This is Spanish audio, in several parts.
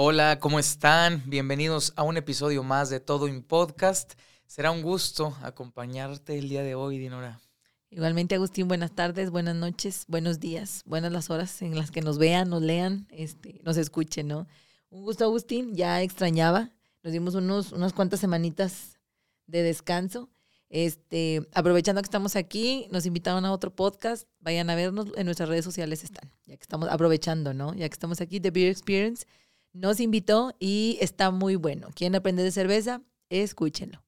Hola, ¿cómo están? Bienvenidos a un episodio más de Todo en Podcast. Será un gusto acompañarte el día de hoy, Dinora. Igualmente, Agustín, buenas tardes, buenas noches, buenos días, buenas las horas en las que nos vean, nos lean, este, nos escuchen, ¿no? Un gusto, Agustín, ya extrañaba. Nos dimos unos, unas cuantas semanitas de descanso. Este, aprovechando que estamos aquí, nos invitaron a otro podcast. Vayan a vernos en nuestras redes sociales están. Ya que estamos aprovechando, ¿no? Ya que estamos aquí, The Beer Experience nos invitó y está muy bueno. ¿Quieren aprender de cerveza? Escúchenlo.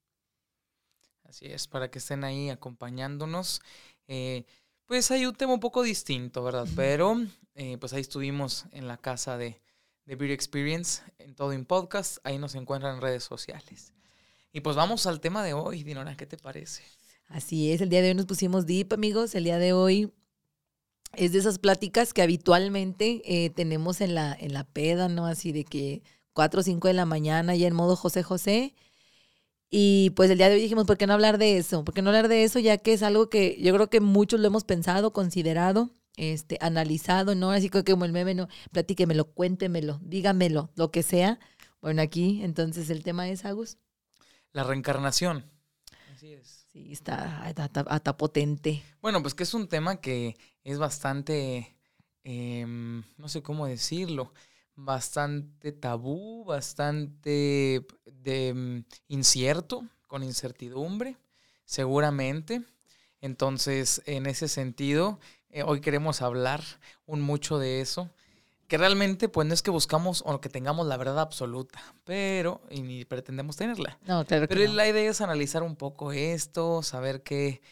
Así es, para que estén ahí acompañándonos. Eh, pues hay un tema un poco distinto, ¿verdad? Pero eh, pues ahí estuvimos en la casa de, de Beer Experience, en todo en podcast. Ahí nos encuentran en redes sociales. Y pues vamos al tema de hoy, Dinora, ¿qué te parece? Así es, el día de hoy nos pusimos deep, amigos. El día de hoy es de esas pláticas que habitualmente eh, tenemos en la, en la peda, ¿no? Así de que 4 o 5 de la mañana ya en modo José José. Y pues el día de hoy dijimos, ¿por qué no hablar de eso? ¿Por qué no hablar de eso? Ya que es algo que yo creo que muchos lo hemos pensado, considerado, este, analizado, ¿no? Así como el meme, ¿no? Platíquemelo, cuéntemelo, dígamelo, lo que sea. Bueno, aquí entonces el tema es, Agus. La reencarnación. Así es. Sí, está hasta potente. Bueno, pues que es un tema que es bastante, em, no sé cómo decirlo, bastante tabú, bastante de, mm, incierto, con incertidumbre, seguramente. Entonces, en ese sentido, eh, hoy queremos hablar un mucho de eso, que realmente pues no es que buscamos o que tengamos la verdad absoluta, pero y ni pretendemos tenerla. No, claro que Pero la idea es analizar un poco esto, saber qué,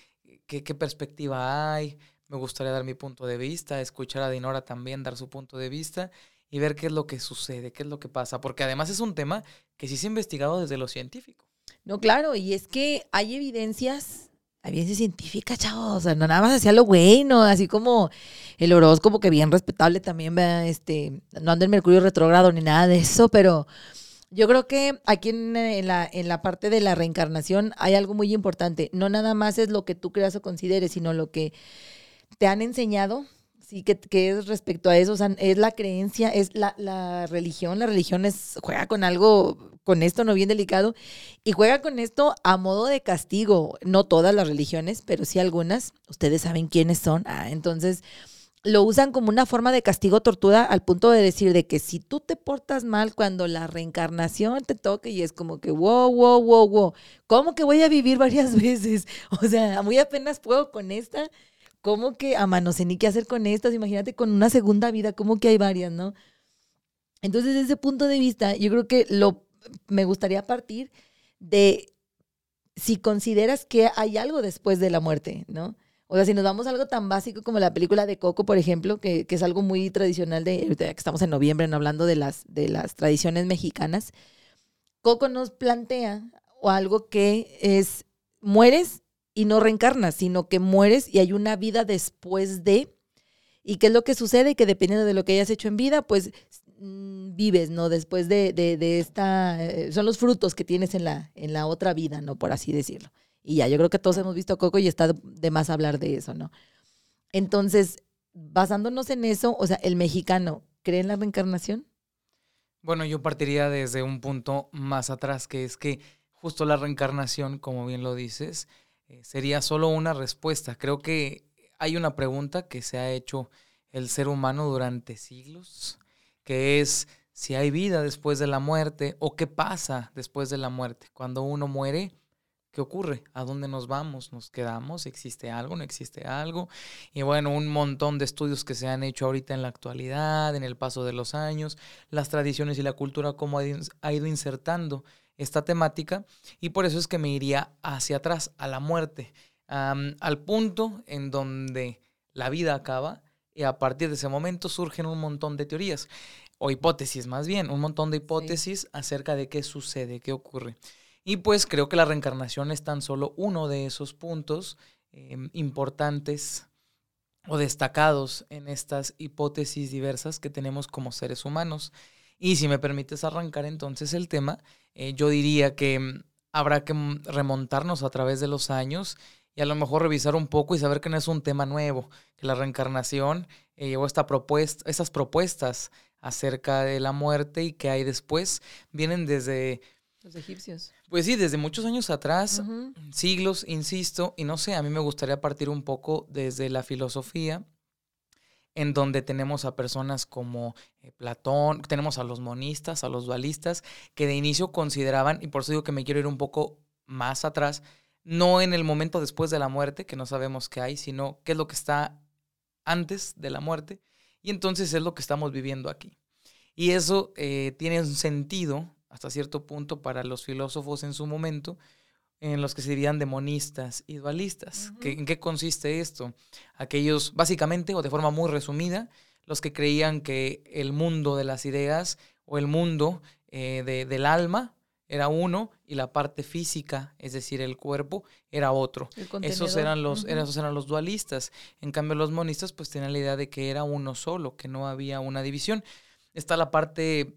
qué, qué perspectiva hay, me gustaría dar mi punto de vista, escuchar a Dinora también dar su punto de vista y ver qué es lo que sucede, qué es lo que pasa, porque además es un tema que sí se ha investigado desde lo científico. No, claro, y es que hay evidencias, hay evidencia científica, chavos, o sea, no nada más hacía lo bueno, así como el horóscopo que bien respetable también, este, no anda el mercurio retrógrado ni nada de eso, pero yo creo que aquí en, la, en la parte de la reencarnación hay algo muy importante, no nada más es lo que tú creas o consideres, sino lo que te han enseñado, sí, que, es respecto a eso, o sea, es la creencia, es la, la religión, la religión es, juega con algo, con esto no bien delicado, y juega con esto a modo de castigo, no todas las religiones, pero sí algunas, ustedes saben quiénes son, ah, entonces lo usan como una forma de castigo tortura al punto de decir de que si tú te portas mal cuando la reencarnación te toque y es como que wow, wow, wow, wow, ¿cómo que voy a vivir varias veces? O sea, muy apenas puedo con esta ¿Cómo que a mano ni qué hacer con estas? Imagínate con una segunda vida, ¿cómo que hay varias, no? Entonces, desde ese punto de vista, yo creo que lo me gustaría partir de si consideras que hay algo después de la muerte, ¿no? O sea, si nos vamos algo tan básico como la película de Coco, por ejemplo, que, que es algo muy tradicional de, que estamos en noviembre, ¿no? hablando de las, de las tradiciones mexicanas, Coco nos plantea o algo que es, mueres y no reencarnas, sino que mueres y hay una vida después de. ¿Y qué es lo que sucede? Que dependiendo de lo que hayas hecho en vida, pues mm, vives, ¿no? Después de, de, esta, eh, son los frutos que tienes en la, en la otra vida, ¿no? Por así decirlo. Y ya, yo creo que todos hemos visto Coco y está de más hablar de eso, ¿no? Entonces, basándonos en eso, o sea, el mexicano, ¿cree en la reencarnación? Bueno, yo partiría desde un punto más atrás, que es que justo la reencarnación, como bien lo dices, eh, sería solo una respuesta. Creo que hay una pregunta que se ha hecho el ser humano durante siglos, que es si hay vida después de la muerte o qué pasa después de la muerte. Cuando uno muere, ¿qué ocurre? ¿A dónde nos vamos? ¿Nos quedamos? ¿Existe algo? ¿No existe algo? Y bueno, un montón de estudios que se han hecho ahorita en la actualidad, en el paso de los años, las tradiciones y la cultura, cómo ha ido insertando esta temática y por eso es que me iría hacia atrás, a la muerte, al punto en donde la vida acaba y a partir de ese momento surgen un montón de teorías o hipótesis más bien, un montón de hipótesis acerca de qué sucede, qué ocurre. Y pues creo que la reencarnación es tan solo uno de esos puntos em, importantes o destacados en estas hipótesis diversas que tenemos como seres humanos. Y si me permites arrancar entonces el tema, eh, yo diría que mm, habrá que mm, remontarnos a través de los años y a lo mejor revisar un poco y saber que no es un tema nuevo, que la reencarnación eh, llevó esta propuesta, estas propuestas acerca de la muerte y qué hay después, vienen desde... Los egipcios. Pues sí, desde muchos años atrás, siglos, insisto, y no sé, a mí me gustaría partir un poco desde la filosofía, en donde tenemos a personas como eh, Platón, tenemos a los monistas, a los dualistas, que de inicio consideraban, y por eso digo que me quiero ir un poco más atrás, no en el momento después de la muerte, que no sabemos qué hay, sino qué es lo que está antes de la muerte, y entonces es lo que estamos viviendo aquí. Y eso eh, tiene un sentido hasta cierto punto para los filósofos en su momento, en los que se dirían demonistas y dualistas. ¿En qué consiste esto? Aquellos, básicamente, o de forma muy resumida, los que creían que el mundo de las ideas o el mundo eh, del alma era uno y la parte física, es decir, el cuerpo, era otro. Esos eran, los, esos eran los dualistas. En cambio, los monistas pues tenían la idea de que era uno solo, que no había una división. Está la parte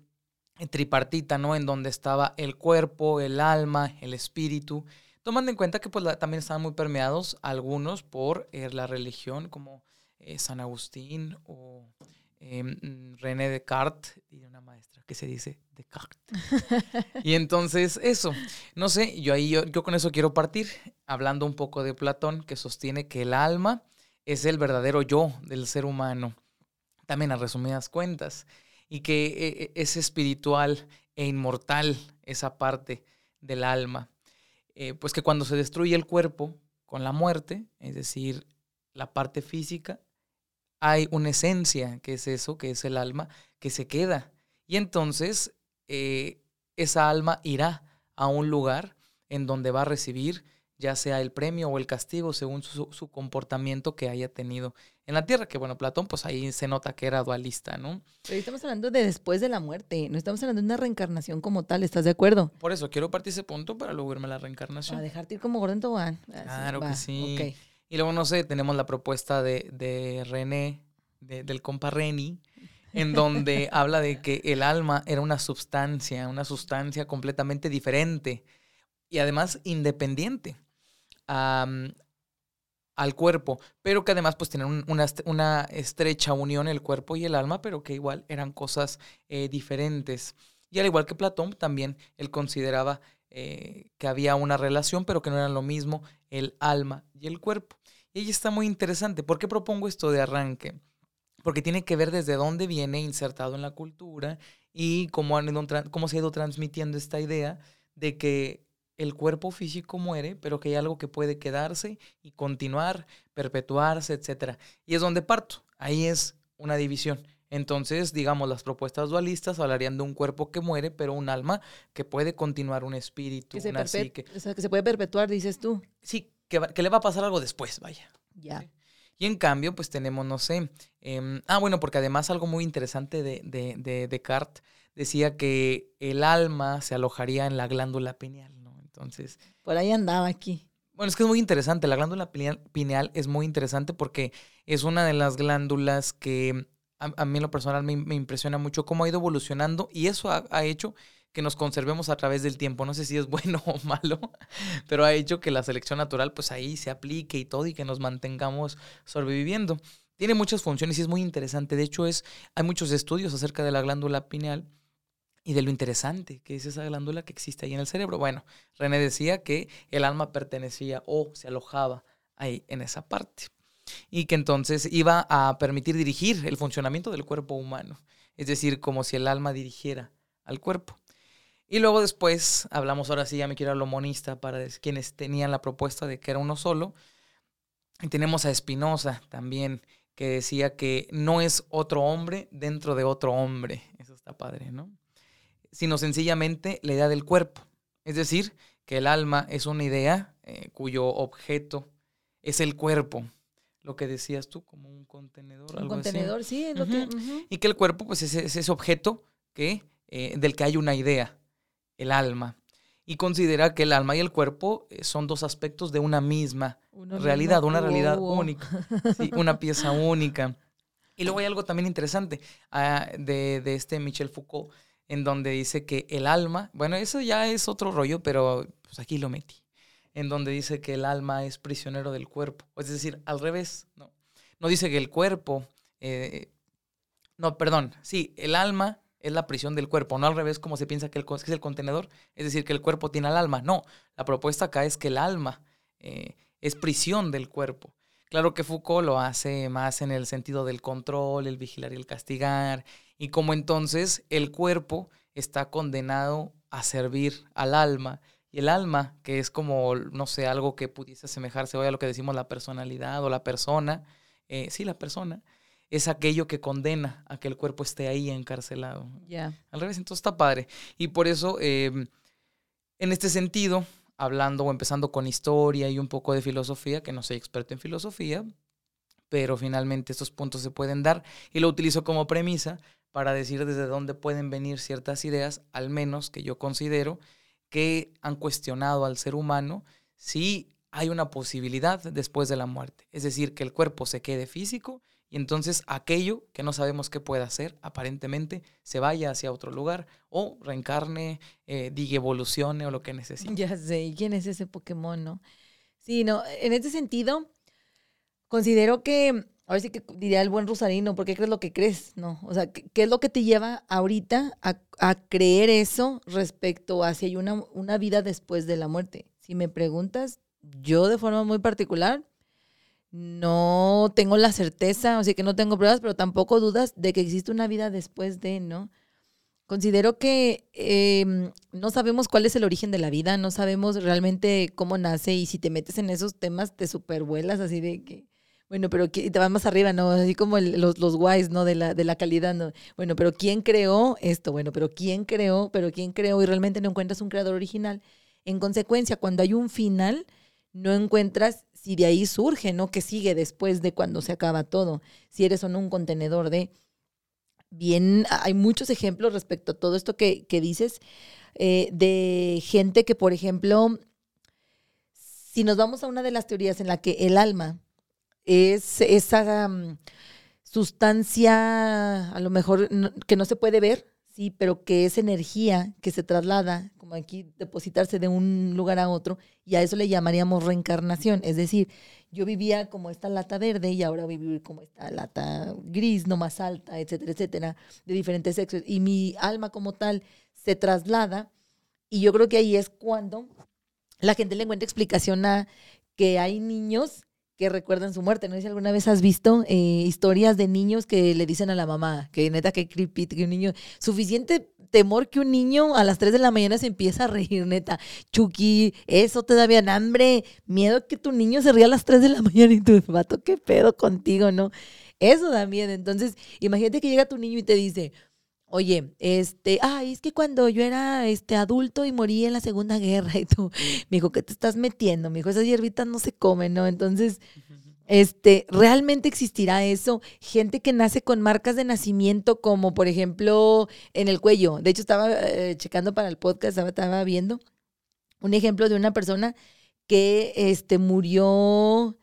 tripartita, ¿no? En donde estaba el cuerpo, el alma, el espíritu. Tomando en cuenta que pues también estaban muy permeados algunos por eh, la religión, como eh, San Agustín o em, René Descartes, y una maestra que se dice Descartes. y entonces eso, no sé, yo ahí yo, yo con eso quiero partir, hablando un poco de Platón, que sostiene que el alma es el verdadero yo del ser humano. También a resumidas cuentas y que eh, eh, es espiritual e inmortal esa parte del alma. Eh, pues que cuando se destruye el cuerpo con la muerte, es decir, la parte física, hay una esencia, que es eso, que es el alma, que se queda. Y entonces esa alma irá a un lugar en donde va a recibir ya sea el premio o el castigo según su, comportamiento que haya tenido en la tierra, que bueno, Platón pues ahí se nota que era dualista, ¿no? Pero estamos hablando de después de la muerte, no estamos hablando de una reencarnación como tal, ¿estás de acuerdo? Por eso quiero partir ese punto para luego irme a la reencarnación. Para dejarte ir como Gordon Tobán. Claro que sí. Y luego, no sé, tenemos la propuesta de, de René, del compa Reni, en donde habla de que el alma era una sustancia, una sustancia completamente diferente y además independiente al cuerpo, pero que además pues tienen una, una, estrecha unión el cuerpo y el alma, pero que igual eran cosas eh, diferentes. Y al igual que Platón, también él consideraba eh, que había una relación, pero que no eran lo mismo el alma y el cuerpo. Y ahí está muy interesante. ¿Por qué propongo esto de arranque? Porque tiene que ver desde dónde viene insertado en la cultura y cómo, han cómo se ha ido transmitiendo esta idea de que el cuerpo físico muere, pero que hay algo que puede quedarse y continuar, perpetuarse, etc. Y es donde parto. Ahí es una división. Entonces, digamos, las propuestas dualistas hablarían de un cuerpo que muere, pero un alma que puede continuar, un espíritu, que una psique. O sea, que se puede perpetuar, dices tú. Sí, que, que le va a pasar algo después, vaya. Ya. Y en cambio, pues tenemos, no sé. Em, ah, bueno, porque además algo muy interesante de, de, de Descartes decía que el alma se alojaría en la glándula pineal. Entonces. Por ahí andaba aquí. Bueno, es que es muy interesante. La glándula pineal es muy interesante porque es una de las glándulas que a, mí en lo personal me, impresiona mucho cómo ha ido evolucionando y eso ha, hecho que nos conservemos a través del tiempo. No sé si es bueno o malo, pero ha hecho que la selección natural pues ahí se aplique y todo y que nos mantengamos sobreviviendo. Tiene muchas funciones y es muy interesante. De hecho, es, hay muchos estudios acerca de la glándula pineal y de lo interesante que es esa glándula que existe ahí en el cerebro. Bueno, René decía que el alma pertenecía o se alojaba ahí en esa parte y que entonces iba a permitir dirigir el funcionamiento del cuerpo humano, es decir, como si el alma dirigiera al cuerpo. Y luego después, hablamos ahora sí, ya me quiero a lo monista, para quienes tenían la propuesta de que era uno solo. Y tenemos a Spinoza también, que decía que no es otro hombre dentro de otro hombre. Eso está padre, ¿no? Sino sencillamente la idea del cuerpo. Es decir, que el alma es una idea eh, cuyo objeto es el cuerpo. Lo que decías tú, como un contenedor. Un contenedor, sí, es lo que. Y que el cuerpo, pues, es, ese objeto que, eh, del que hay una idea, el alma. Y considera que el alma y el cuerpo eh, son dos aspectos de una misma realidad, una realidad única, una pieza única. Y luego hay algo también interesante ah, de, de este Michel Foucault, en donde dice que el alma, bueno, eso ya es otro rollo, pero pues aquí lo metí, en donde dice que el alma es prisionero del cuerpo, es decir, al revés, no, no dice que el cuerpo, eh, No, perdón, sí, el alma es la prisión del cuerpo, no al revés como se piensa que, el, es el contenedor, es decir, que el cuerpo tiene al alma. No, la propuesta acá es que el alma eh, es prisión del cuerpo. Claro que Foucault lo hace más en el sentido del control, el vigilar y el castigar, y como entonces el cuerpo está condenado a servir al alma, y el alma, que es como, no sé, algo que pudiese asemejarse hoy a lo que decimos la personalidad o la persona, eh, sí, la persona, es aquello que condena a que el cuerpo esté ahí encarcelado. Ya. Al revés, entonces está padre. Y por eso, em, en este sentido, hablando o empezando con historia y un poco de filosofía, que no soy experto en filosofía, pero finalmente estos puntos se pueden dar y lo utilizo como premisa para decir desde dónde pueden venir ciertas ideas, al menos que yo considero que han cuestionado al ser humano si hay una posibilidad después de la muerte. Es decir, que el cuerpo se quede físico y entonces aquello que no sabemos qué puede hacer, aparentemente, se vaya hacia otro lugar o reencarne, eh, diga evolucione o lo que necesite. Ya sé, ¿y quién es ese Pokémon, no? Sí, no, en este sentido, considero que, a ver si que diría el buen Rosarino, ¿por qué crees lo que crees? No, o sea, ¿qué, es lo que te lleva ahorita a, creer eso respecto a si hay una, una vida después de la muerte? Si me preguntas, yo de forma muy particular, no tengo la certeza, o sea que no tengo pruebas, pero tampoco dudas de que existe una vida después de, ¿no? Considero que em, no sabemos cuál es el origen de la vida, no sabemos realmente cómo nace y si te metes en esos temas te supervuelas así de que, bueno, pero te vas más arriba, ¿no? Así como los, los guays, ¿no? De la, de la calidad, ¿no? Bueno, pero ¿quién creó esto? Bueno, pero ¿quién creó? Pero ¿quién creó? Y realmente no encuentras un creador original. En consecuencia, cuando hay un final, no encuentras si de ahí surge, ¿no? Que sigue después de cuando se acaba todo, si eres o no un contenedor de... Bien, hay muchos ejemplos respecto a todo esto que, dices, eh, de gente que, por ejemplo, si nos vamos a una de las teorías en la que el alma es esa mm, sustancia, a lo mejor que no se puede ver, sí, pero que es energía que se traslada aquí depositarse de un lugar a otro, y a eso le llamaríamos reencarnación. Es decir, yo vivía como esta lata verde y ahora voy a vivir como esta lata gris, no más alta, etcétera, etcétera, de diferentes sexos. Y mi alma como tal se traslada, y yo creo que ahí es cuando la gente le encuentra explicación a que hay niños que recuerdan su muerte. No sé si alguna vez has visto eh, historias de niños que le dicen a la mamá que neta que creepy, que un niño, suficiente temor que un niño a las 3 de la mañana se empieza a reír, neta. Chucky, eso te da bien hambre, miedo que tu niño se ría a las 3 de la mañana y tu vato, qué pedo contigo, ¿no? Eso da miedo. Entonces, imagínate que llega tu niño y te dice, Oye, este, ay, es que cuando yo era este adulto y morí en la Segunda Guerra y tú, me dijo, ¿qué te estás metiendo? Me dijo, esas hierbitas no se comen, ¿no? Entonces, este, ¿realmente existirá eso? Gente que nace con marcas de nacimiento, como por ejemplo en el cuello. De hecho, estaba eh, checando para el podcast, estaba, viendo un ejemplo de una persona que este, murió,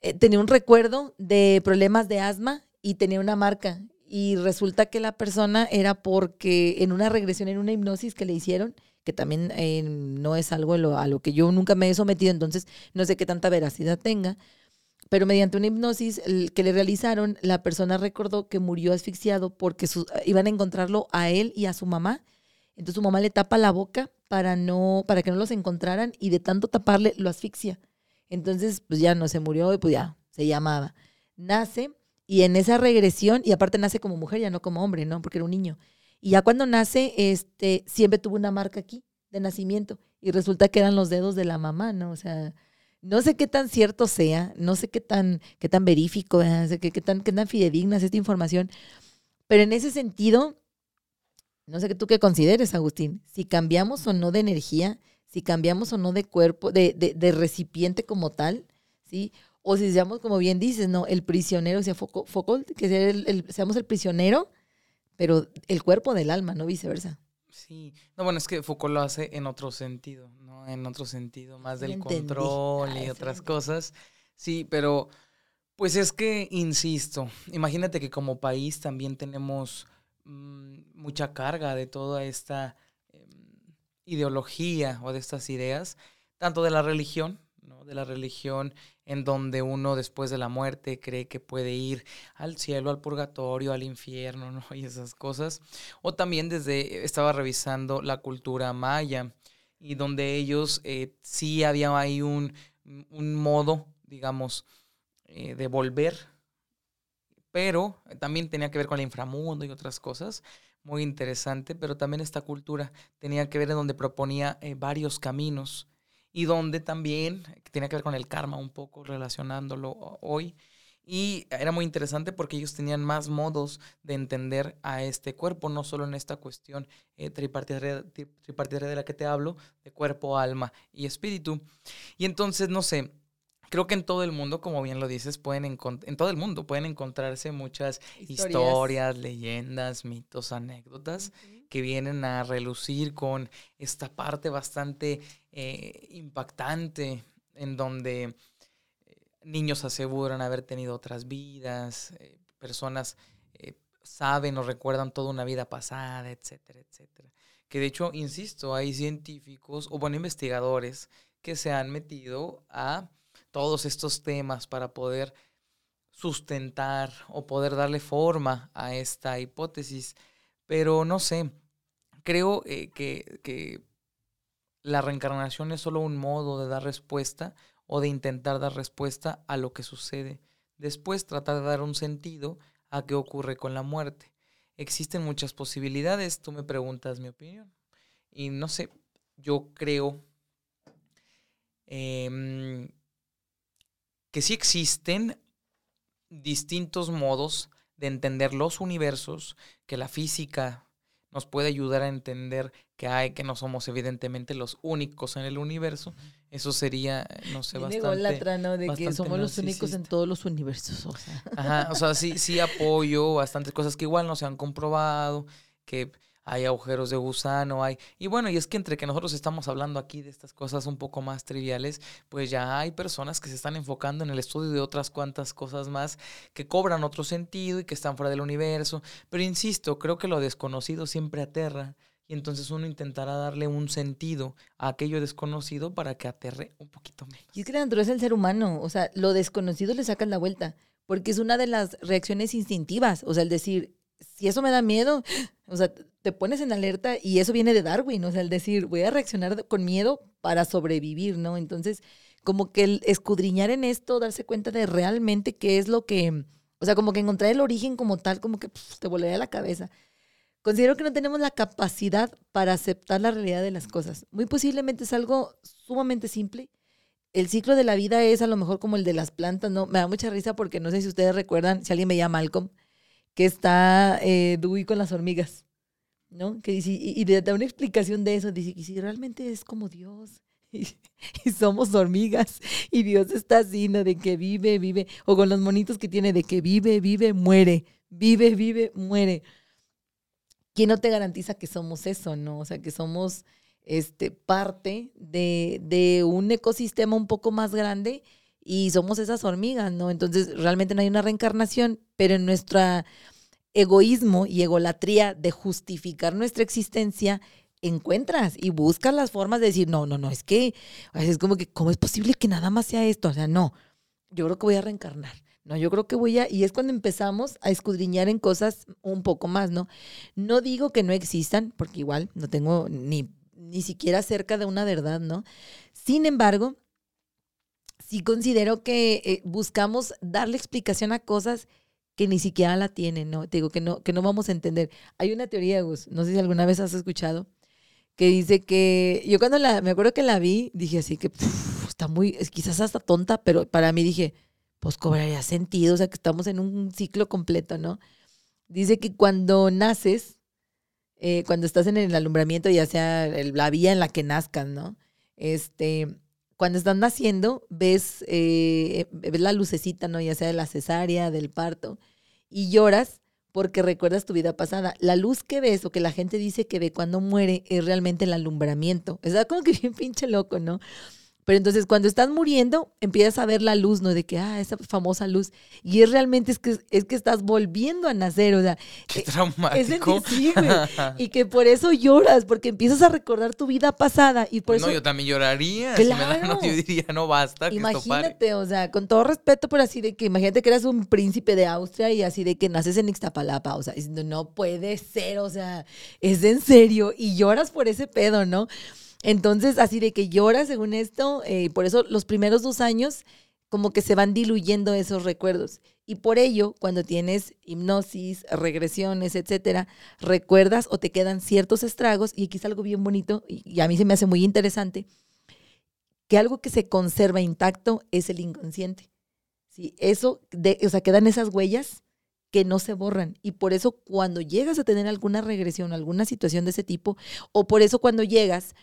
eh, tenía un recuerdo de problemas de asma y tenía una marca y resulta que la persona era porque en una regresión, en una hipnosis que le hicieron, que también eh, no es algo a lo, que yo nunca me he sometido, entonces no sé qué tanta veracidad tenga, pero mediante una hipnosis que le realizaron, la persona recordó que murió asfixiado porque iban a encontrarlo a él y a su mamá. Entonces su mamá le tapa la boca para, no, para que no los encontraran y de tanto taparle lo asfixia. Entonces, pues ya no se murió y pues ya se llamaba. Nace y en esa regresión, y aparte nace como mujer, ya no como hombre, ¿no? Porque era un niño. Y ya cuando nace, este, siempre tuvo una marca aquí de nacimiento. Y resulta que eran los dedos de la mamá, ¿no? O sea, no sé qué tan cierto sea, no sé qué tan, qué tan verífico, qué, qué, tan, qué tan fidedigna es esta información. Pero en ese sentido, no sé qué tú qué consideres, Agustín, si cambiamos o no de energía, si cambiamos o no de cuerpo, de, de, de recipiente como tal, ¿sí? O si seamos, como bien dices, ¿no? El prisionero, o sea, foco, que el, seamos el prisionero, pero el cuerpo del alma, no viceversa. Sí, no, bueno, es que Foucault lo hace en otro sentido, ¿no? En otro sentido, más del control y otras cosas. Sí, pero pues es que, insisto, imagínate que como país también tenemos mm, mucha carga de toda esta em, ideología o de estas ideas, tanto de la religión, De la religión en donde uno después de la muerte cree que puede ir al cielo, al purgatorio, al infierno, ¿no? Y esas cosas. O también desde, estaba revisando la cultura maya y donde ellos eh, sí había ahí un, un modo, digamos, eh, de volver, pero también tenía que ver con el inframundo y otras cosas muy interesante, pero también esta cultura tenía que ver en donde proponía eh, varios caminos y donde también tenía que ver con el karma un poco relacionándolo hoy. Y era muy interesante porque ellos tenían más modos de entender a este cuerpo, no solo en esta cuestión eh, tripartita, tripartita de la que te hablo, de cuerpo, alma y espíritu. Y entonces, no sé, creo que en todo el mundo, como bien lo dices, pueden en todo el mundo pueden encontrarse muchas historias, leyendas, mitos, anécdotas que vienen a relucir con esta parte bastante eh, impactante en donde eh, niños aseguran haber tenido otras vidas, eh, personas saben o recuerdan toda una vida pasada, etcétera, etcétera. Que de hecho, insisto, hay científicos o bueno, investigadores que se han metido a todos estos temas para poder sustentar o poder darle forma a esta hipótesis. Pero no sé, creo eh, que, que la reencarnación es solo un modo de dar respuesta o de intentar dar respuesta a lo que sucede. Después tratar de dar un sentido a qué ocurre con la muerte. Existen muchas posibilidades, tú me preguntas mi opinión. Y no sé, yo creo eh, que sí existen distintos modos de entender los universos, que la física nos puede ayudar a entender que hay, que no somos evidentemente los únicos en el universo. Eso sería, no sé, bastante... ¿no? De que somos los únicos en todos los universos. O sea. Ajá, o sea, sí, sí apoyo bastantes cosas que igual no se han comprobado, que hay agujeros de gusano, hay... Y bueno, y es que entre que nosotros estamos hablando aquí de estas cosas un poco más triviales, pues ya hay personas que se están enfocando en el estudio de otras cuantas cosas más que cobran otro sentido y que están fuera del universo. Pero insisto, creo que lo desconocido siempre aterra y entonces uno intentará darle un sentido a aquello desconocido para que aterre un poquito menos. Y es que la naturaleza del ser humano, o sea, lo desconocido le sacan la vuelta, porque es una de las reacciones instintivas, o sea, el decir, si eso me da miedo, o sea, te pones en alerta y eso viene de Darwin, o sea, el decir, voy a reaccionar con miedo para sobrevivir, ¿no? Entonces, como que el escudriñar en esto, darse cuenta de realmente qué es lo que, o sea, como que encontrar el origen como tal, como que te volaría la cabeza. Considero que no tenemos la capacidad para aceptar la realidad de las cosas. Muy posiblemente es algo sumamente simple. El ciclo de la vida es a lo mejor como el de las plantas, ¿no? Me da mucha risa porque no sé si ustedes recuerdan, si alguien me llama Malcolm, que está eh, Dewey con las hormigas, ¿no? Que dice, y, y da una explicación de eso, dice que si realmente es como Dios. Y, somos hormigas y Dios está así, ¿no? De que vive, vive, o con los monitos que tiene, de que vive, vive, muere, vive, vive, muere. ¿Quién no te garantiza que somos eso, no? O sea, que somos este, parte de, de un ecosistema un poco más grande y somos esas hormigas, ¿no? Entonces realmente no hay una reencarnación, pero en nuestro egoísmo y egolatría de justificar nuestra existencia, encuentras y buscas las formas de decir, no, no, no, es que es como que, ¿cómo es posible que nada más sea esto? O sea, no, yo creo que voy a reencarnar. No, yo creo que voy a, y es cuando empezamos a escudriñar en cosas un poco más, ¿no? No digo que no existan, porque igual no tengo ni, ni siquiera cerca de una verdad, ¿no? Sin embargo, sí considero que eh, buscamos darle explicación a cosas que ni siquiera la tienen, ¿no? Te digo que no, que no vamos a entender. Hay una teoría, Gus, no sé si alguna vez has escuchado, que dice que yo cuando la, me acuerdo que la vi, dije así que está muy, quizás hasta tonta, pero para mí dije, pues cobraría sentido, o sea que estamos en un ciclo completo, ¿no? Dice que cuando naces, eh, cuando estás en el alumbramiento, ya sea la vía en la que nazcan, ¿no? Este, cuando están naciendo, ves, eh, ves la lucecita, ¿no? Ya sea de la cesárea, del parto, y lloras porque recuerdas tu vida pasada. La luz que ves o que la gente dice que ve cuando muere es realmente el alumbramiento. Es como que bien pinche loco, ¿no? Pero entonces cuando estás muriendo, empiezas a ver la luz, ¿no? De que, ah, esa famosa luz. Y es realmente es que, es que estás volviendo a nacer, o sea. Qué eh, traumático. Es sí, güey. y que por eso lloras, porque empiezas a recordar tu vida pasada. Y por Pues eso. no, yo también lloraría. Si me da- no, Claro. yo diría, no basta, que esto pare. Imagínate, o sea, con todo respeto, pero así de que imagínate que eras un príncipe de Austria y así de que naces en Ixtapalapa, o sea, diciendo, no puede ser, o sea, es en serio, y lloras por ese pedo, ¿no? Entonces, así de que lloras según esto, eh, por eso los primeros dos años como que se van diluyendo esos recuerdos. Y por ello, cuando tienes hipnosis, regresiones, etcétera, recuerdas o te quedan ciertos estragos, y aquí es algo bien bonito, y, a mí se me hace muy interesante, que algo que se conserva intacto es el inconsciente. Sí, eso, o sea, quedan esas huellas que no se borran. Y por eso cuando llegas a tener alguna regresión, alguna situación de ese tipo, o por eso cuando llegas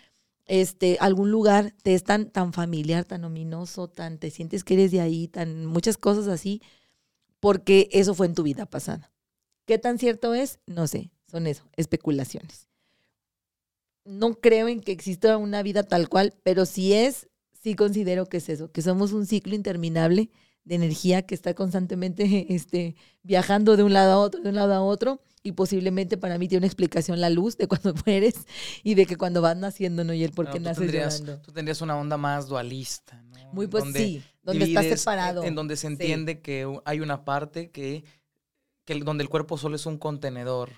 este, algún lugar, te es tan, tan familiar, tan ominoso, tan te sientes que eres de ahí, tan muchas cosas así, porque eso fue en tu vida pasada. ¿Qué tan cierto es? No sé, son eso, especulaciones. No creo en que exista una vida tal cual, pero si es, sí considero que es eso, que somos un ciclo interminable de energía que está constantemente este, viajando de un lado a otro, de un lado a otro, y posiblemente para mí tiene una explicación la luz de cuando mueres y de que cuando vas naciendo, ¿no? Y el por No, qué tú naces tendrías, llorando. tú tendrías una onda más dualista, ¿no? Muy pues Donde sí, donde estás divides, separado. En donde se Sí. entiende que hay una parte que, que donde el cuerpo solo es un contenedor.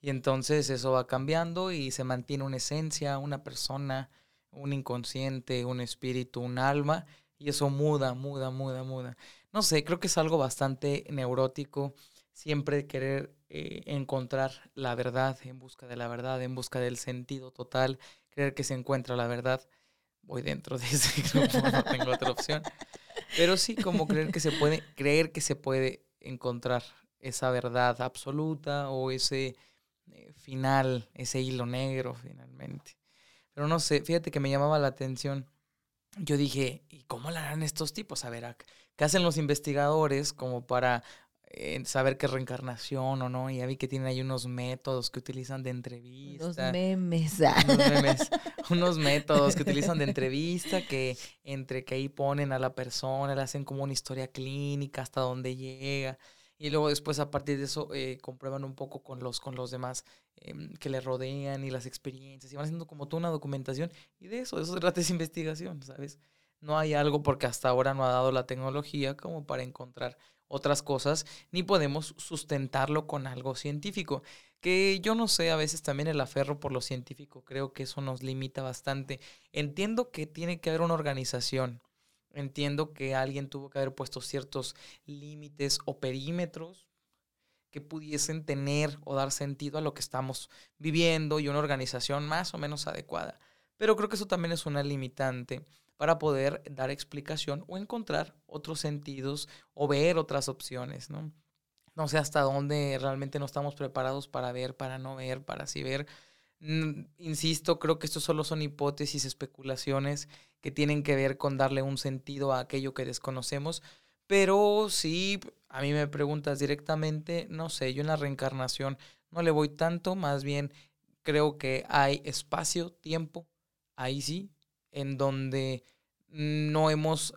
Y entonces eso va cambiando y se mantiene una esencia, una persona, un inconsciente, un espíritu, un alma. Y eso muda, muda, muda, muda. No sé, creo que es algo bastante neurótico. Siempre querer eh, encontrar la verdad, en busca de la verdad, en busca del sentido total, creer que se encuentra la verdad. Voy dentro de ese grupo, no tengo otra opción. Pero sí, como creer que se puede, creer que se puede encontrar esa verdad absoluta o ese eh, final, ese hilo negro finalmente. Pero no sé, fíjate que me llamaba la atención. Yo dije, ¿y cómo lo harán estos tipos? A ver, ¿a- ¿qué hacen los investigadores como para eh, saber qué es reencarnación o no? Y ya vi que tienen ahí unos métodos que utilizan de Los entrevista memes. unos memes, unos métodos que utilizan de entrevista que entre que ahí ponen a la persona, le hacen como una historia clínica hasta dónde llega y luego después a partir de eso eh, comprueban un poco con los con los demás em, que le rodean y las experiencias y van haciendo como toda una documentación y de eso, de eso se trata esa investigación, ¿sabes? No hay algo porque hasta ahora no ha dado la tecnología como para encontrar otras cosas, ni podemos sustentarlo con algo científico que yo no sé, a veces también el aferro por lo científico, creo que eso nos limita bastante. Entiendo que tiene que haber una organización, entiendo que alguien tuvo que haber puesto ciertos límites o perímetros que pudiesen tener o dar sentido a lo que estamos viviendo y una organización más o menos adecuada. Pero creo que eso también es una limitante para poder dar explicación o encontrar otros sentidos o ver otras opciones, ¿no? No sé hasta dónde realmente no estamos preparados para ver, para no ver, para sí ver. Mm, Insisto, creo que esto solo son hipótesis, especulaciones que tienen que ver con darle un sentido a aquello que desconocemos. Pero si a mí me preguntas directamente, no sé, yo en la reencarnación no le voy tanto, más bien creo que hay espacio, tiempo, ahí sí, en donde no hemos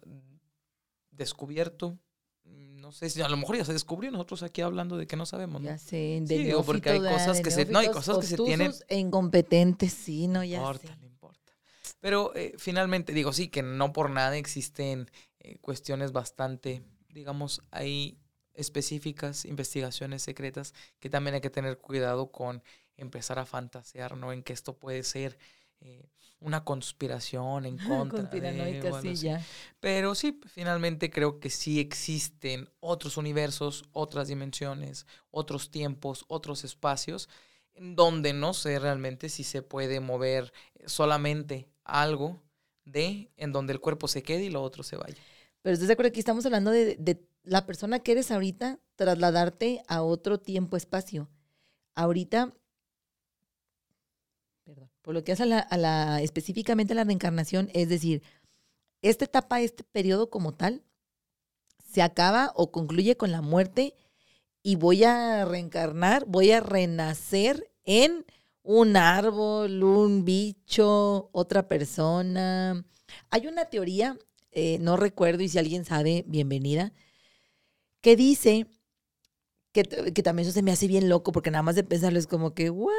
descubierto, no sé si a lo mejor ya se descubrió, nosotros aquí hablando de que no sabemos, ¿no? Ya sé, de Sí, digo, porque hay cosas que se- no, hay cosas que se tienen- e incompetentes, sí, no, ya importa, sé. no importa. Pero eh, finalmente, digo, sí, que no por nada existen eh, cuestiones bastante, digamos, hay específicas, investigaciones secretas, que también hay que tener cuidado con empezar a fantasear, ¿no? En que esto puede ser eh, una conspiración en contra de, sí, ya. Pero sí, finalmente creo que sí existen otros universos, otras dimensiones, otros tiempos, otros espacios, en donde no sé realmente si se puede mover solamente algo de en donde el cuerpo se quede y lo otro se vaya. Pero estás de acuerdo que estamos hablando de, de la persona que eres ahorita, trasladarte a otro tiempo-espacio. Ahorita, por lo que hace a la, específicamente a la reencarnación, es decir, esta etapa, este periodo como tal, se acaba o concluye con la muerte y voy a reencarnar, voy a renacer en un árbol, un bicho, otra persona, Hay una teoría, eh, no recuerdo y si alguien sabe, bienvenida, que dice que, que, también eso se me hace bien loco porque nada más de pensarlo es como que, ¿what?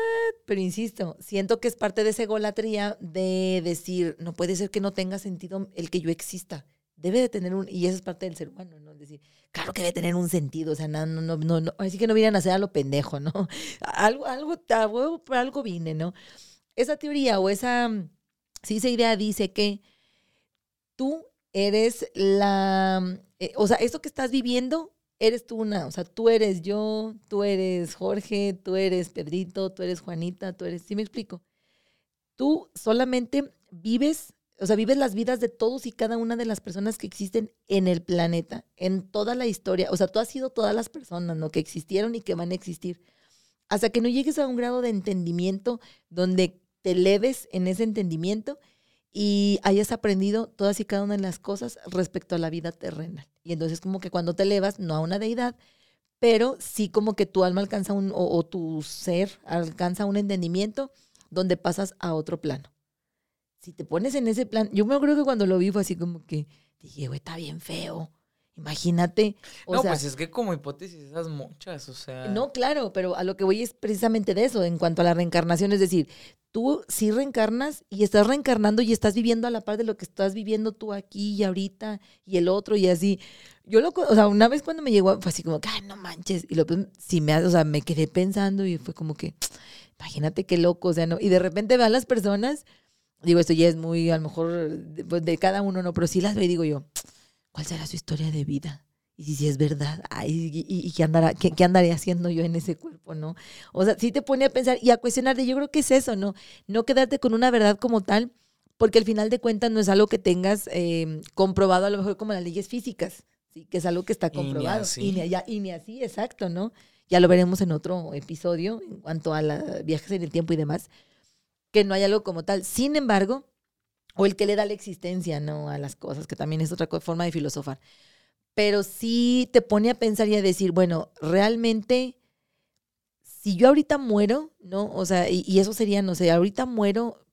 Pero insisto, siento que es parte de esa egolatría de decir, no puede ser que no tenga sentido el que yo exista. Debe de tener un, y eso es parte del ser humano, ¿no? Es decir, claro que debe tener un sentido, o sea, no, no, no, no, así que no vienen a hacer a lo pendejo, ¿no? Algo, algo, por algo vine, ¿no? Esa teoría o esa, sí, esa idea dice que tú eres la, eh, o sea, esto que estás viviendo eres tú una, o sea, tú eres yo, tú eres Jorge, tú eres Pedrito, tú eres Juanita, tú eres, ¿sí me explico? Tú solamente vives, o sea, vives las vidas de todos y cada una de las personas que existen en el planeta, en toda la historia, o sea, tú has sido todas las personas, ¿no? Que existieron y que van a existir. Hasta que no llegues a un grado de entendimiento donde te leves en ese entendimiento y hayas aprendido todas y cada una de las cosas respecto a la vida terrenal. Y entonces como que cuando te elevas, no a una deidad, pero sí como que tu alma alcanza un, o, tu ser alcanza un entendimiento donde pasas a otro plano. Si te pones en ese plan, yo me acuerdo que cuando lo vi fue así como que dije, güey, está bien feo. Imagínate. no, pues es que como hipótesis esas muchas, o sea. No, claro, pero a lo que voy es precisamente de eso, en cuanto a la reencarnación, es decir, tú sí reencarnas y estás reencarnando y estás viviendo a la par de lo que estás viviendo tú aquí y ahorita y el otro y así. Yo lo, o sea, una vez cuando me llegó, fue así como, ay, no manches. Y lo sí me, o sea, me quedé pensando y fue como que, imagínate qué loco, o sea, no. Y de repente a las personas, digo, esto ya es muy, a lo mejor, pues, de cada uno, no, pero sí las veo y digo yo, ¿cuál será su historia de vida? Y si es verdad, ay, y, qué, andará, qué, andaré haciendo yo en ese cuerpo, ¿no? O sea, sí te pone a pensar y a cuestionarte, yo creo que es eso, ¿no? No quedarte con una verdad como tal, porque al final de cuentas no es algo que tengas em, comprobado a lo mejor como las leyes físicas, ¿sí? Que es algo que está comprobado. Y ni, así. y ni, así, exacto, ¿no? Ya lo veremos en otro episodio en cuanto a viajes en el tiempo y demás, que no hay algo como tal. Sin embargo, o el que le da la existencia, ¿no? A las cosas, que también es otra forma de filosofar pero sí te pone a pensar y a decir, bueno, realmente, si yo ahorita muero, ¿no? O sea, y, eso sería, no sé, ahorita muero,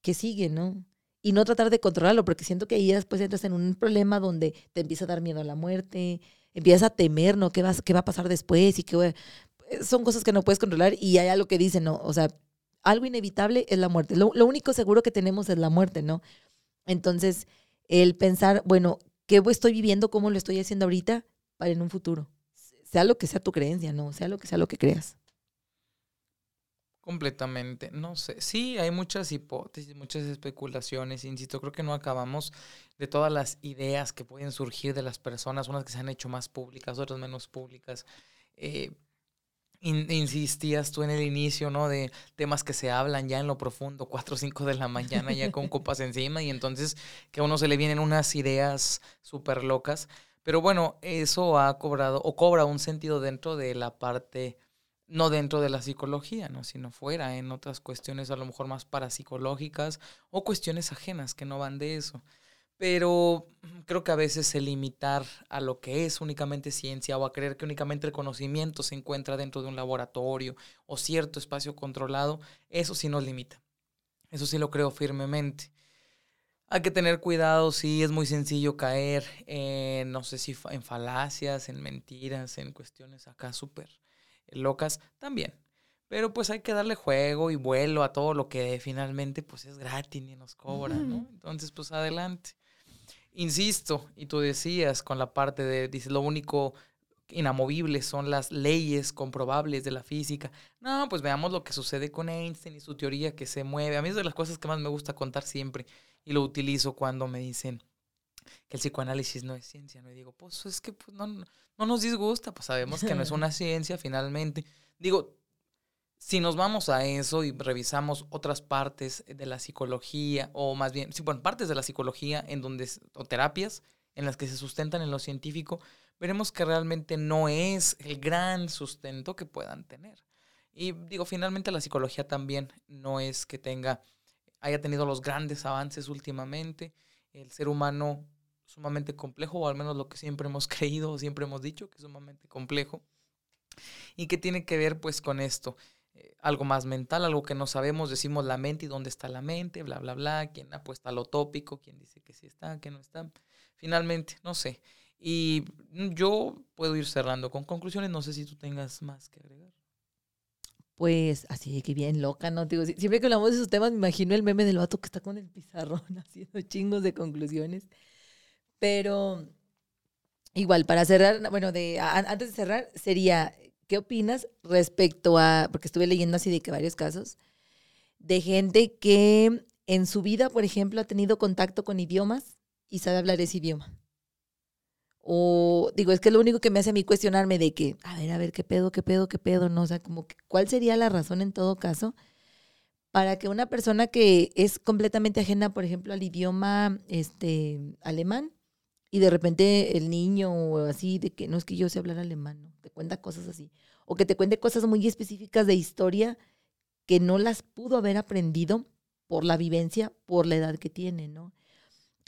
¿qué sigue, no? Y no tratar de controlarlo, porque siento que ahí después entras en un problema donde te empieza a dar miedo a la muerte, empiezas a temer, ¿no? ¿Qué, qué va a pasar después? Y que son cosas que no puedes controlar y hay algo que dice, ¿no? O sea, algo inevitable es la muerte. Lo, lo único seguro que tenemos es la muerte, ¿no? Entonces, el pensar, bueno, qué estoy viviendo, cómo lo estoy haciendo ahorita para en un futuro. Sea lo que sea tu creencia, ¿no? Sea lo que sea lo que creas. Completamente, no sé. Sí, hay muchas hipótesis, muchas especulaciones, insisto, creo que no acabamos de todas las ideas que pueden surgir de las personas, unas que se han hecho más públicas, otras menos públicas. Eh, insistías tú en el inicio, ¿no? De temas que se hablan ya en lo profundo, 4 o 5 de la mañana, ya con copas encima, y entonces que a uno se le vienen unas ideas súper locas. Pero bueno, eso ha cobrado o cobra un sentido dentro de la parte, no dentro de la psicología, ¿no? Sino fuera, en otras cuestiones a lo mejor más parapsicológicas o cuestiones ajenas que no van de eso pero creo que a veces el limitar a lo que es únicamente ciencia o a creer que únicamente el conocimiento se encuentra dentro de un laboratorio o cierto espacio controlado, eso sí nos limita. Eso sí lo creo firmemente. Hay que tener cuidado, sí, es muy sencillo caer en, no sé si en falacias, en mentiras, en cuestiones acá súper locas, también. Pero pues hay que darle juego y vuelo a todo lo que finalmente pues es gratis y nos cobra, ¿no? Entonces pues adelante. Insisto, y tú decías con la parte de, dices, lo único inamovible son las leyes comprobables de la física. No, pues veamos lo que sucede con Einstein y su teoría que se mueve. A mí es de las cosas que más me gusta contar siempre y lo utilizo cuando me dicen que el psicoanálisis no es ciencia. No y digo, pues es que pues, no, no nos disgusta, pues sabemos que no es una ciencia finalmente. Digo, si nos vamos a eso y revisamos otras partes de la psicología, o más bien, bueno, partes de la psicología en donde, o terapias en las que se sustentan en lo científico, veremos que realmente no es el gran sustento que puedan tener. Y digo, finalmente la psicología también no es que tenga, haya tenido los grandes avances últimamente. El ser humano sumamente complejo, o al menos lo que siempre hemos creído o siempre hemos dicho, que es sumamente complejo. ¿Y que tiene que ver pues con esto? Eh, algo más mental, algo que no sabemos, decimos la mente y dónde está la mente, bla, bla, bla, quién apuesta a lo tópico, quién dice que sí está, que no está. Finalmente, no sé. Y yo puedo ir cerrando con conclusiones, no sé si tú tengas más que agregar. Pues así que bien loca, ¿no? Digo, siempre que hablamos de esos temas me imagino el meme del vato que está con el pizarrón haciendo chingos de conclusiones. Pero igual, para cerrar, bueno, de, antes de cerrar, sería, ¿qué opinas respecto a, porque estuve leyendo así de que varios casos, de gente que en su vida, por ejemplo, ha tenido contacto con idiomas y sabe hablar ese idioma? O digo, es que lo único que me hace a mí cuestionarme de que, a ver, a ver, qué pedo, qué pedo, qué pedo, no, o sea, como que, ¿cuál sería la razón en todo caso para que una persona que es completamente ajena, por ejemplo, al idioma este alemán y de repente el niño o así de que no es que yo sé hablar alemán, ¿no? Cuenta cosas así, o que te cuente cosas muy específicas de historia que no las pudo haber aprendido por la vivencia, por la edad que tiene, ¿no?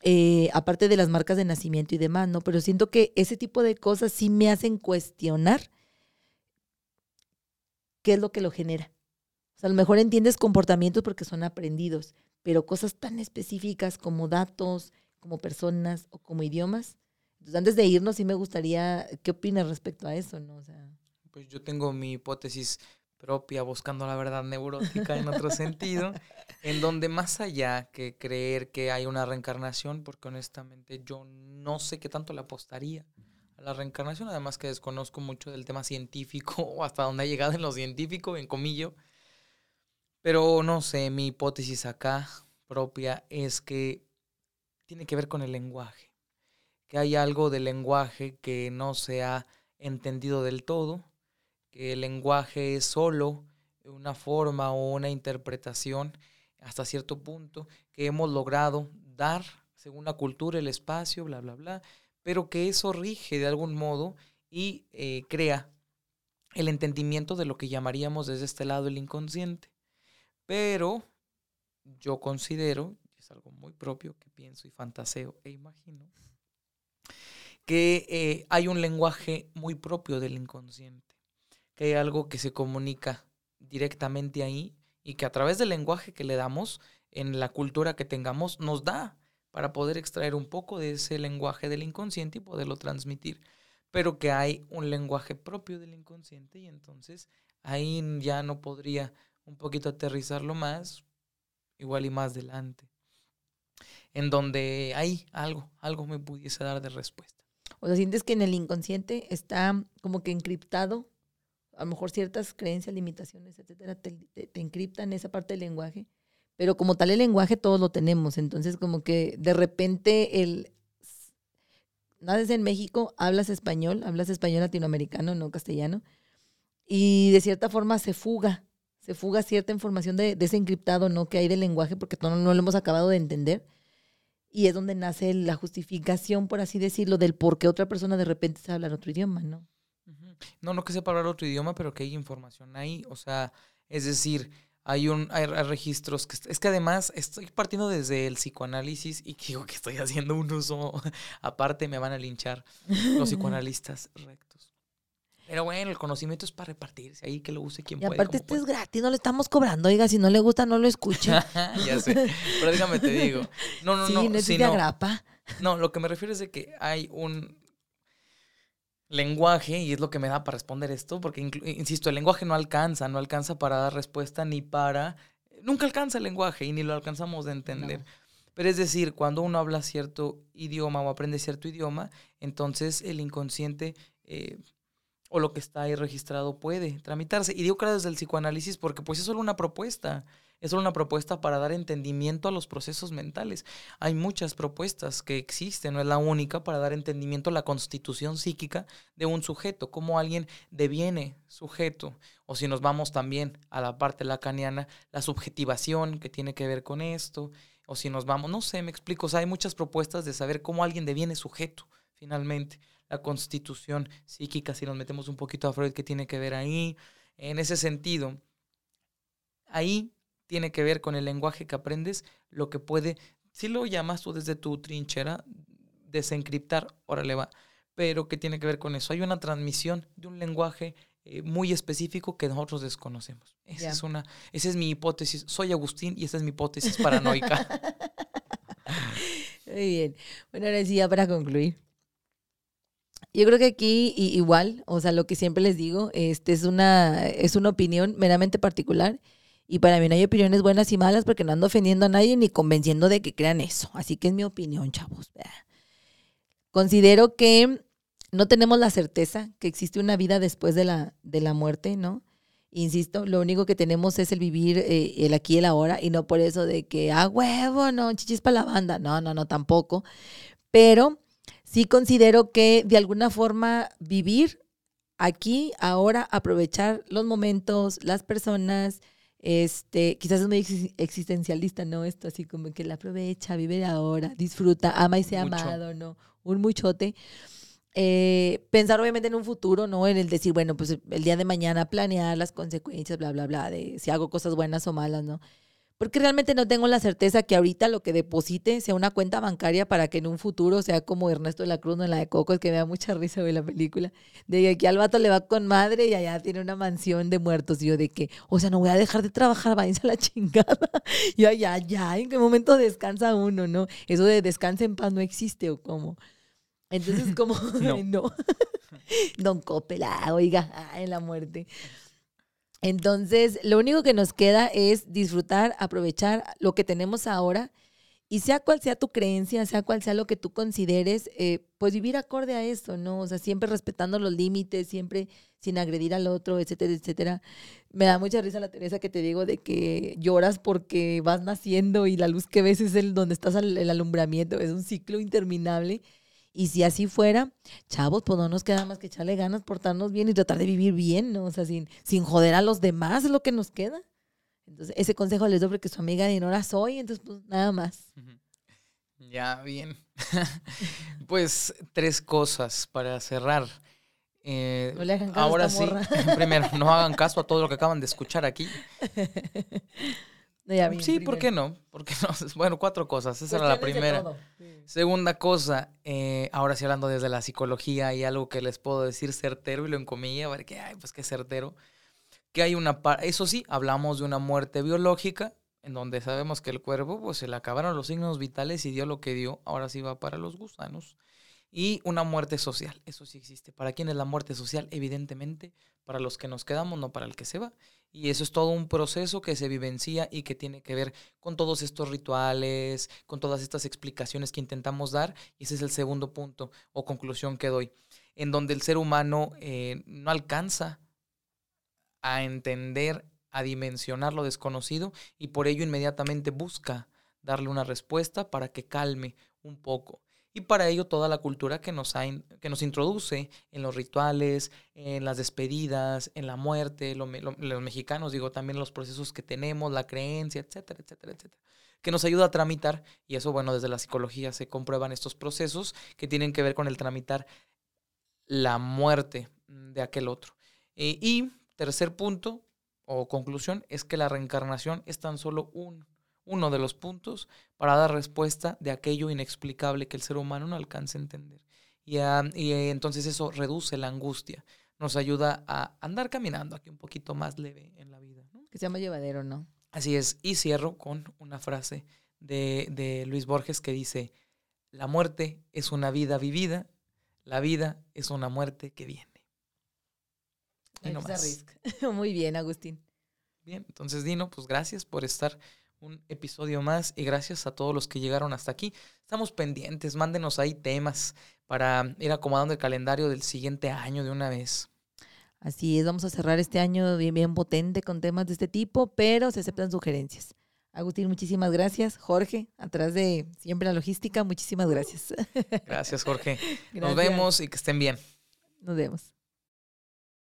Eh, aparte de las marcas de nacimiento y demás, ¿no? Pero siento que ese tipo de cosas sí me hacen cuestionar qué es lo que lo genera. O sea, a lo mejor entiendes comportamientos porque son aprendidos, pero cosas tan específicas como datos, como personas o como idiomas. Entonces, antes de irnos, sí me gustaría, ¿qué opinas respecto a eso, no? O sea, pues yo tengo mi hipótesis propia, buscando la verdad neurótica en otro sentido, en donde más allá que creer que hay una reencarnación, porque honestamente yo no sé qué tanto le apostaría a la reencarnación, además que desconozco mucho del tema científico o hasta dónde ha llegado en lo científico, en comillo, pero no sé, mi hipótesis acá propia es que tiene que ver con el lenguaje, que hay algo del lenguaje que no se ha entendido del todo, que el lenguaje es solo una forma o una interpretación hasta cierto punto que hemos logrado dar según la cultura, el espacio, bla, bla, bla, pero que eso rige de algún modo y eh, crea el entendimiento de lo que llamaríamos desde este lado el inconsciente. Pero yo considero, es algo muy propio que pienso y fantaseo e imagino, que eh, hay un lenguaje muy propio del inconsciente que hay algo que se comunica directamente ahí y que a través del lenguaje que le damos, en la cultura que tengamos, nos da para poder extraer un poco de ese lenguaje del inconsciente y poderlo transmitir. Pero que hay un lenguaje propio del inconsciente y entonces ahí ya no podría un poquito aterrizarlo más, igual y más adelante. En donde hay algo, algo me pudiese dar de respuesta. O sea, sientes que en el inconsciente está como que encriptado a lo mejor ciertas creencias, limitaciones, etcétera, te, te, encriptan esa parte del lenguaje, pero como tal el lenguaje todos lo tenemos, entonces como que de repente el naces en México, hablas español, hablas español latinoamericano, no castellano, y de cierta forma se fuga, se fuga cierta información de, ese encriptado ¿no? que hay del lenguaje porque no, no lo hemos acabado de entender. Y es donde nace la justificación, por así decirlo, del por qué otra persona de repente sabe hablar otro idioma, ¿no? No, no que sepa hablar otro idioma, pero que hay información ahí. O sea, es decir, hay un hay, registros que es que además estoy partiendo desde el psicoanálisis y digo que estoy haciendo un uso aparte me van a linchar los psicoanalistas rectos. Pero bueno, el conocimiento es para repartirse ahí que lo use quien puede. Y aparte esto es gratis, no le estamos cobrando. Oiga, si no le gusta, no lo escucha. ya sé. Pero déjame te digo. No, no, no. Sí, no, grapa. No, lo que me refiero es de que hay un lenguaje, y es lo que me da para responder esto, porque, insisto, el lenguaje no alcanza, no alcanza para dar respuesta ni para... Nunca alcanza el lenguaje y ni lo alcanzamos de entender. Pero es decir, cuando uno habla cierto idioma o aprende cierto idioma, entonces el inconsciente eh, o lo que está ahí registrado puede tramitarse. Y digo que desde el psicoanálisis porque pues es solo una propuesta es solo una propuesta para dar entendimiento a los procesos mentales. Hay muchas propuestas que existen, no es la única, para dar entendimiento a la constitución psíquica de un sujeto, cómo alguien deviene sujeto. O si nos vamos también a la parte lacaniana, la subjetivación que tiene que ver con esto. O si nos vamos, no sé, me explico. O sea, hay muchas propuestas de saber cómo alguien deviene sujeto, finalmente. La constitución psíquica, si nos metemos un poquito a Freud, que tiene que ver ahí. En ese sentido, ahí tiene que ver con el lenguaje que aprendes, lo que puede, si lo llamas tú desde tu trinchera, desencriptar, órale va, pero que tiene que ver con eso. Hay una transmisión de un lenguaje eh, muy específico que nosotros desconocemos. Esa, es una, esa es mi hipótesis. Soy Agustín y esa es mi hipótesis paranoica. muy bien. Bueno, ahora sí, ya para concluir. Yo creo que aquí igual, o sea, lo que siempre les digo, este es una, es una opinión meramente particular y para mí no hay opiniones buenas y malas porque no ando ofendiendo a nadie ni convenciendo de que crean eso. Así que es mi opinión, chavos. Considero que no tenemos la certeza que existe una vida después de la, de la muerte, ¿no? Insisto, lo único que tenemos es el vivir eh, el aquí y el ahora y no por eso de que, ah, huevo, no, chichis para la banda. No, no, no, tampoco. Pero sí considero que de alguna forma vivir aquí, ahora, aprovechar los momentos, las personas, este, quizás es muy existencialista, ¿no? Esto así como que la aprovecha, vive de ahora, disfruta, ama y sea amado, ¿no? Un muchote. Eh, pensar obviamente en un futuro, ¿no? En el decir, bueno, pues el día de mañana planear las consecuencias, bla, bla, bla, de si hago cosas buenas o malas, ¿no? Porque realmente no tengo la certeza que ahorita lo que deposite sea una cuenta bancaria para que en un futuro sea como Ernesto de la Cruz en la de Coco, es que me da mucha risa ver la película, de que aquí al vato le va con madre y allá tiene una mansión de muertos. Y yo de que, o sea, no voy a dejar de trabajar, váyanse a la chingada. Y allá, ya, ¿en qué momento descansa uno, no? Eso de descansa en paz no existe o cómo. Entonces, como, no. no. Don Copela, oiga, en la muerte. Entonces, lo único que nos queda es disfrutar, aprovechar lo que tenemos ahora y sea cual sea tu creencia, sea cual sea lo que tú consideres, eh, pues vivir acorde a eso, ¿no? O sea, siempre respetando los límites, siempre sin agredir al otro, etcétera, etcétera. Me da mucha risa la Teresa que te digo de que lloras porque vas naciendo y la luz que ves es el donde estás el alumbramiento, es un ciclo interminable y si así fuera, chavos, pues no nos queda más que echarle ganas, portarnos bien y tratar de vivir bien, ¿no? O sea, sin, sin joder a los demás es lo que nos queda. Entonces, ese consejo les doy porque su amiga Dinora soy, entonces, pues nada más. Ya, bien. pues tres cosas para cerrar. Eh, no le hagan caso ahora sí, primero, no hagan caso a todo lo que acaban de escuchar aquí. sí, ¿por qué no? Porque no? Bueno, cuatro cosas. Esa era la primera. Segunda cosa, eh, ahora sí hablando desde la psicología y algo que les puedo decir certero y lo encomilla, ver que, ay, pues qué certero. Que hay una, eso sí, hablamos de una muerte biológica, en donde sabemos que el cuerpo, pues se le acabaron los signos vitales y dio lo que dio, ahora sí va para los gusanos. Y una muerte social, eso sí existe. ¿Para quién es la muerte social? Evidentemente, para los que nos quedamos, no para el que se va. Y eso es todo un proceso que se vivencia y que tiene que ver con todos estos rituales, con todas estas explicaciones que intentamos dar. Y ese es el segundo punto o conclusión que doy, en donde el ser humano eh, no alcanza a entender, a dimensionar lo desconocido y por ello inmediatamente busca darle una respuesta para que calme un poco. Y para ello toda la cultura que nos, que nos introduce en los rituales, en las despedidas, en la muerte, los mexicanos, digo, también los procesos que tenemos, la creencia, etcétera, etcétera, etcétera que nos ayuda a tramitar, y eso, bueno, desde la psicología se comprueban estos procesos que tienen que ver con el tramitar la muerte de aquel otro. Eh, y tercer punto o conclusión es que la reencarnación es tan solo un uno de los puntos para dar respuesta de aquello inexplicable que el ser humano no alcanza a entender. Y, y entonces eso reduce la angustia, nos ayuda a andar caminando aquí un poquito más leve en la vida. Que sea más llevadero, ¿no? Así es. Y cierro con una frase de, de Luis Borges que dice, la muerte es una vida vivida, la vida es una muerte que viene. Muy bien, Agustín. Bien, entonces Dino, pues gracias por estar un episodio más y gracias a todos los que llegaron hasta aquí. Estamos pendientes, mándenos ahí temas para ir acomodando el calendario del siguiente año de una vez. Así es, vamos a cerrar este año bien, bien potente con temas de este tipo, pero se aceptan sugerencias. Agustín, muchísimas gracias. Jorge, atrás de siempre la logística, muchísimas gracias. Gracias, Jorge. Nos vemos y que estén bien. Nos vemos.